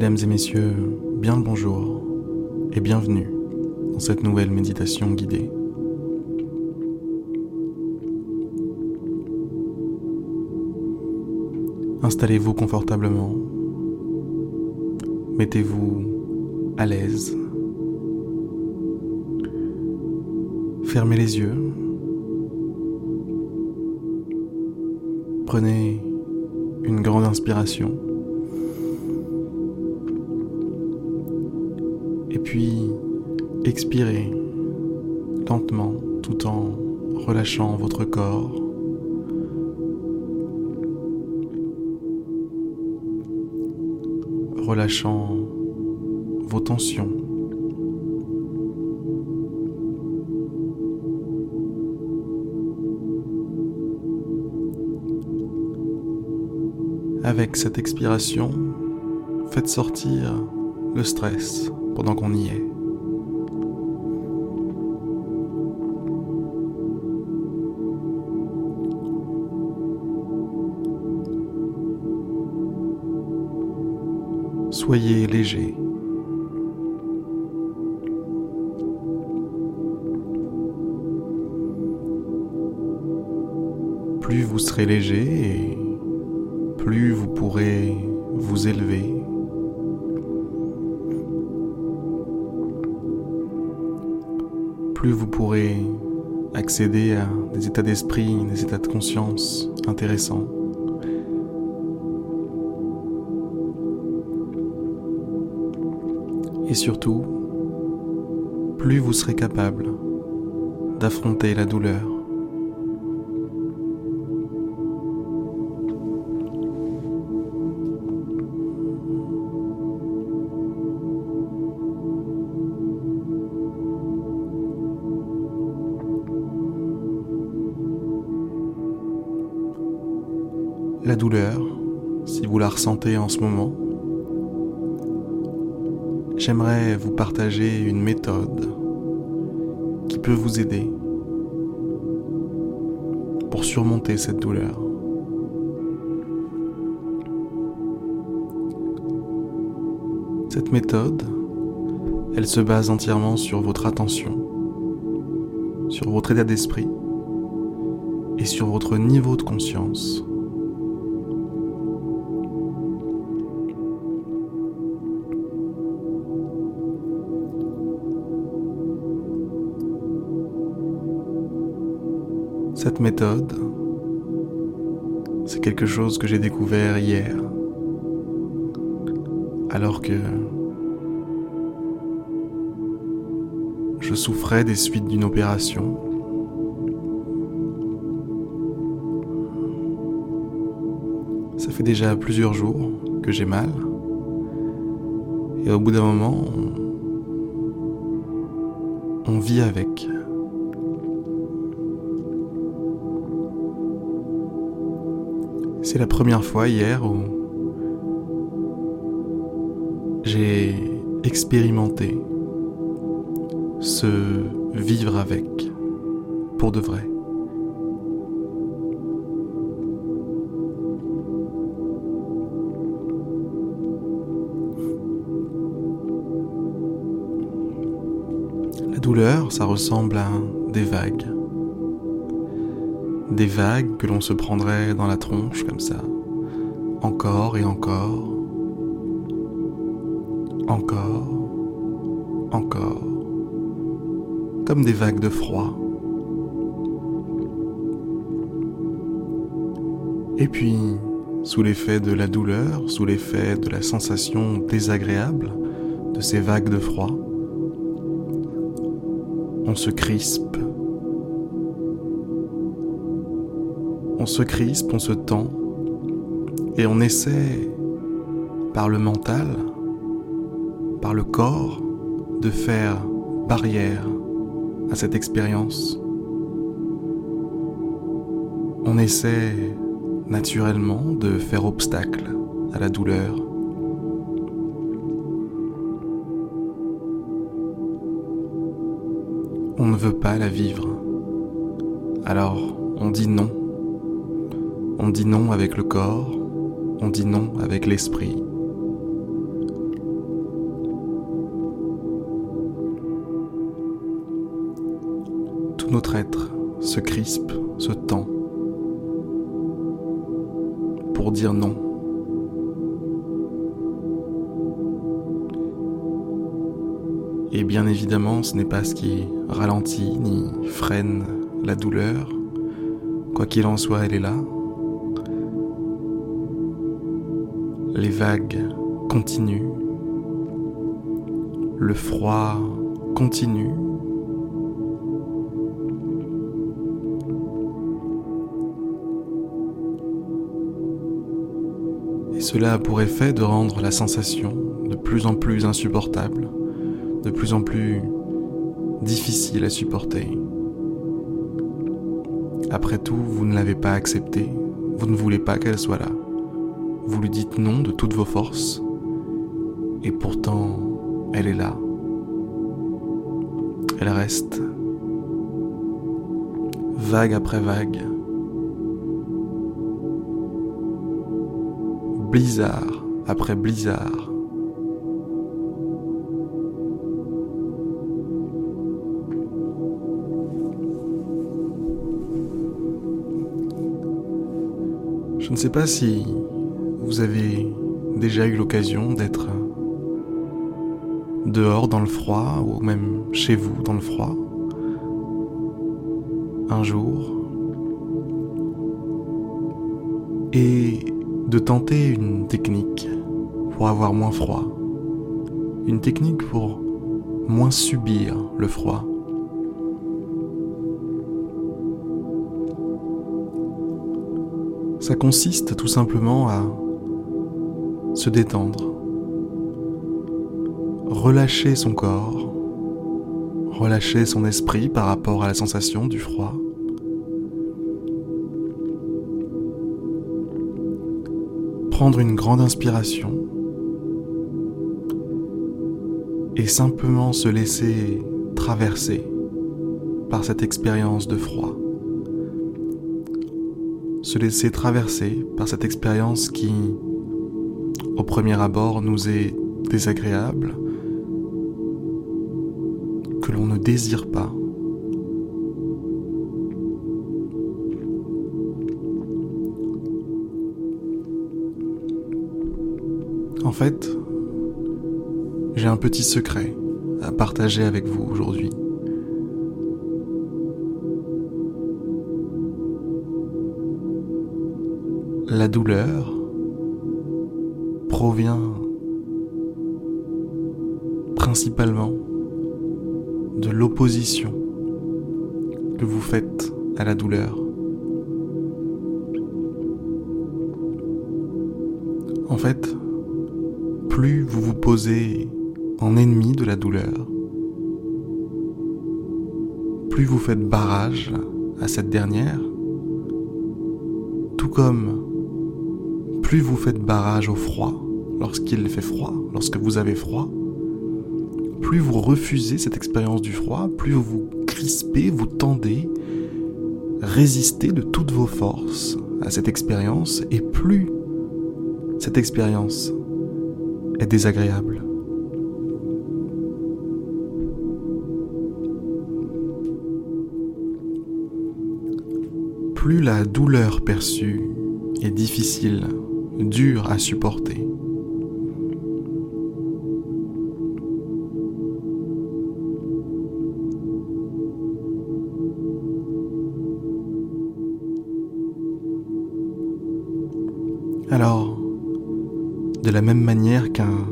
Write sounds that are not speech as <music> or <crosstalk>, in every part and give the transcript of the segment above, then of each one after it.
Mesdames et messieurs, bien le bonjour et bienvenue dans cette nouvelle méditation guidée. Installez-vous confortablement, mettez-vous à l'aise, fermez les yeux, prenez une grande inspiration. Et puis expirez lentement tout en relâchant votre corps. Relâchant vos tensions. Avec cette expiration, faites sortir le stress pendant qu'on y est. Soyez léger. Plus vous serez léger plus vous pourrez vous élever. Plus vous pourrez accéder à des états d'esprit, des états de conscience intéressants. Et surtout, plus vous serez capable d'affronter la douleur. La douleur, si vous la ressentez en ce moment, j'aimerais vous partager une méthode qui peut vous aider pour surmonter cette douleur. Cette méthode, elle se base entièrement sur votre attention, sur votre état d'esprit et sur votre niveau de conscience. Cette méthode, c'est quelque chose que j'ai découvert hier, alors que je souffrais des suites d'une opération. Ça fait déjà plusieurs jours que j'ai mal. Et au bout d'un moment, on, vit avec. C'est la première fois hier où j'ai expérimenté ce vivre avec pour de vrai. La douleur, ça ressemble à des vagues. Des vagues que l'on se prendrait dans la tronche comme ça. Encore et encore. Encore. Encore. Comme des vagues de froid. Et puis, sous l'effet de la douleur, sous l'effet de la sensation désagréable de ces vagues de froid, on se crispe, se crispe, on se tend, et on essaie, par le mental, par le corps, de faire barrière à cette expérience. On essaie naturellement de faire obstacle à la douleur. On ne veut pas la vivre. Alors on dit non. On dit non avec le corps, on dit non avec l'esprit. Tout notre être se crispe, se tend pour dire non. Et bien évidemment, ce n'est pas ce qui ralentit ni freine la douleur. Quoi qu'il en soit, elle est là, Les vagues continuent. Le froid continue. Et cela a pour effet de rendre la sensation de plus en plus insupportable, de plus en plus difficile à supporter. Après tout, vous ne l'avez pas acceptée, vous ne voulez pas qu'elle soit là. Vous lui dites non de toutes vos forces, et pourtant, elle est là. Elle reste, vague après vague, blizzard après blizzard. Je ne sais pas si vous avez déjà eu l'occasion d'être dehors dans le froid ou même chez vous dans le froid? Un jour? Et de tenter une technique pour avoir moins froid, une technique pour moins subir le froid. Ça consiste tout simplement à se détendre, relâcher son corps, relâcher son esprit par rapport à la sensation du froid. Prendre une grande inspiration et simplement se laisser traverser par cette expérience de froid. Se laisser traverser par cette expérience qui, au premier abord, nous est désagréable, que l'on ne désire pas. En fait, j'ai un petit secret à partager avec vous aujourd'hui. La douleur provient principalement de l'opposition que vous faites à la douleur. En fait, plus vous vous posez en ennemi de la douleur, plus vous faites barrage à cette dernière, tout comme plus vous faites barrage au froid lorsqu'il fait froid, lorsque vous avez froid, plus vous refusez cette expérience du froid, plus vous vous crispez, vous tendez, résistez de toutes vos forces à cette expérience, et plus cette expérience est désagréable. Plus la douleur perçue est difficile, dure à supporter, Alors, de la même manière qu'un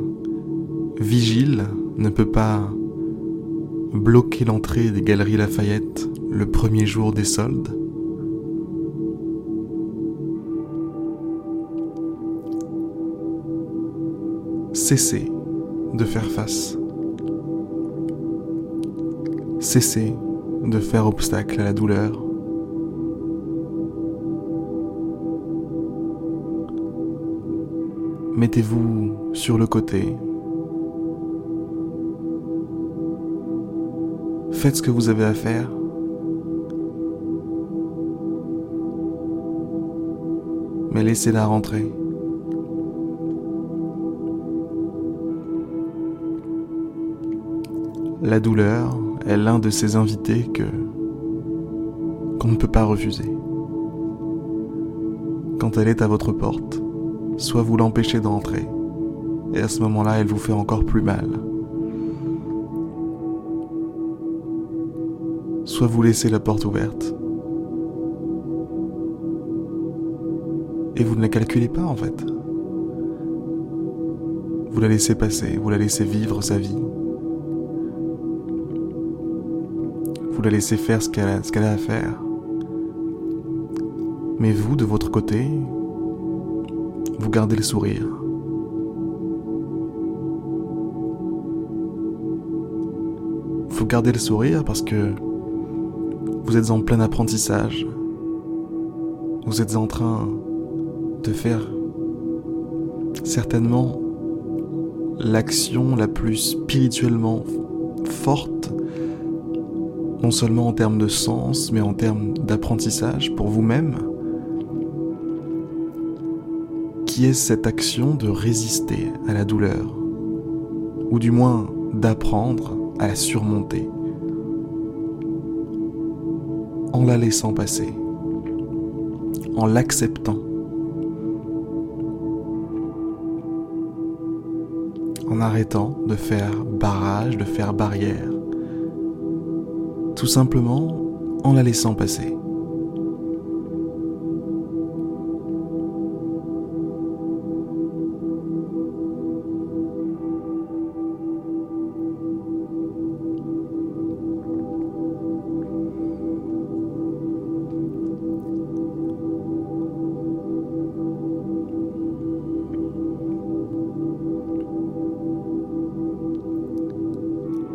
vigile ne peut pas bloquer l'entrée des galeries Lafayette le premier jour des soldes, cessez de faire face. Cessez de faire obstacle à la douleur. Mettez-vous sur le côté. Faites ce que vous avez à faire. Mais laissez-la rentrer. La douleur est l'un de ces invités que qu'on ne peut pas refuser. Quand elle est à votre porte, soit vous l'empêchez d'entrer, et à ce moment-là, elle vous fait encore plus mal. Soit vous laissez la porte ouverte, et vous ne la calculez pas en fait. Vous la laissez passer, vous la laissez vivre sa vie. Vous la laissez faire ce qu'elle a, a à faire. Mais vous, de votre côté, vous gardez le sourire. Vous gardez le sourire parce que vous êtes en plein apprentissage. Vous êtes en train de faire certainement l'action la plus spirituellement forte, non seulement en termes de sens, mais en termes d'apprentissage pour vous-même, qui est cette action de résister à la douleur, ou du moins d'apprendre à la surmonter, en la laissant passer, en l'acceptant en arrêtant de faire barrage, de faire barrière. Tout simplement en la laissant passer.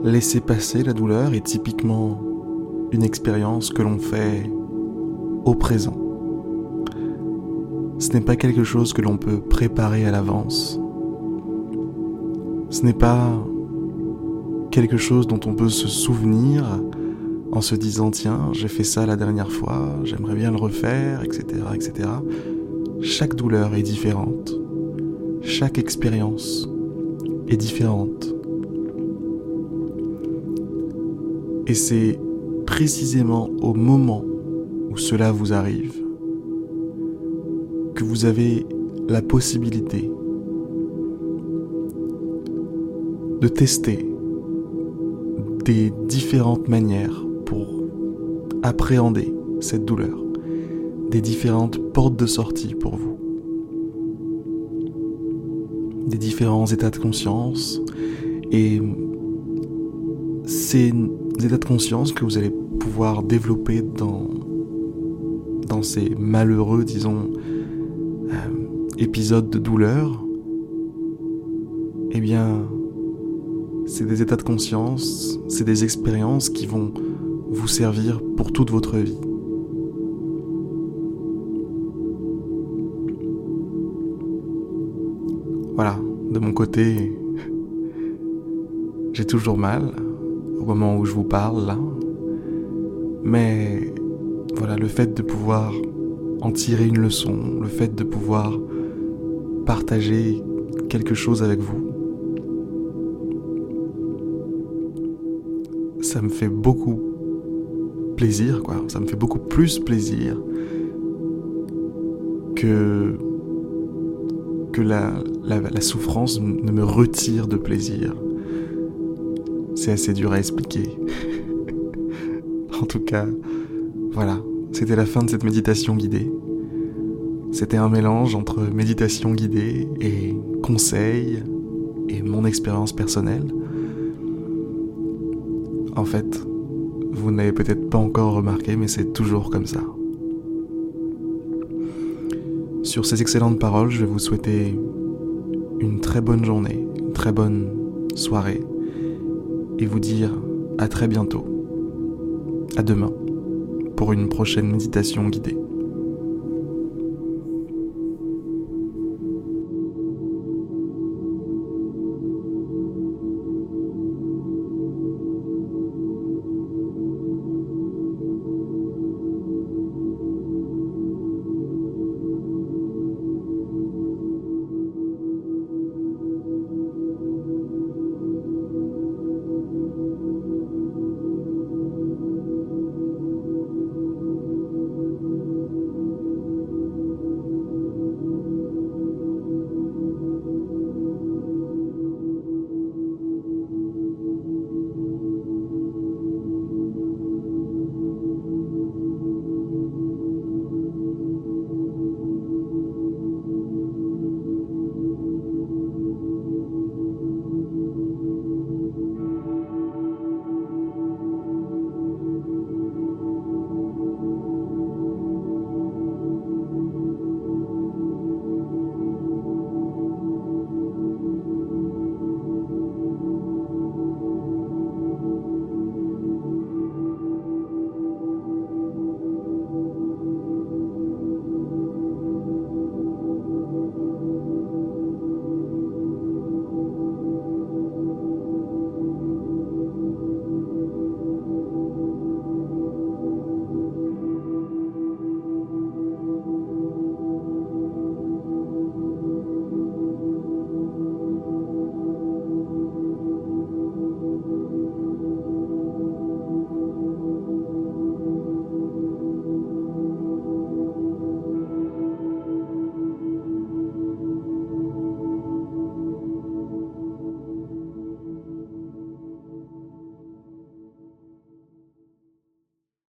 Laisser passer la douleur est typiquement une expérience que l'on fait au présent. Ce n'est pas quelque chose que l'on peut préparer à l'avance. Ce n'est pas quelque chose dont on peut se souvenir en se disant tiens, j'ai fait ça la dernière fois, j'aimerais bien le refaire, etc., etc. Chaque douleur est différente. Chaque expérience est différente. Et c'est précisément au moment où cela vous arrive que vous avez la possibilité de tester des différentes manières pour appréhender cette douleur, des différentes portes de sortie pour vous, des différents états de conscience. Et c'est états de conscience que vous allez pouvoir développer dans, ces malheureux, disons, euh, épisodes de douleur, eh bien, c'est des états de conscience, c'est des expériences qui vont vous servir pour toute votre vie. Voilà, de mon côté, <laughs> j'ai toujours mal, au moment où je vous parle là. Mais voilà, le fait de pouvoir en tirer une leçon, le fait de pouvoir partager quelque chose avec vous, ça me fait beaucoup plaisir, quoi. Ça me fait beaucoup plus plaisir que que la, la souffrance ne me retire de plaisir. C'est assez dur à expliquer. <laughs> en tout cas, voilà, c'était la fin de cette méditation guidée. C'était un mélange entre méditation guidée et conseils et mon expérience personnelle. En fait, vous n'avez peut-être pas encore remarqué, mais c'est toujours comme ça. Sur ces excellentes paroles, je vais vous souhaiter une très bonne journée, une très bonne soirée, et vous dire à très bientôt. À demain pour une prochaine méditation guidée.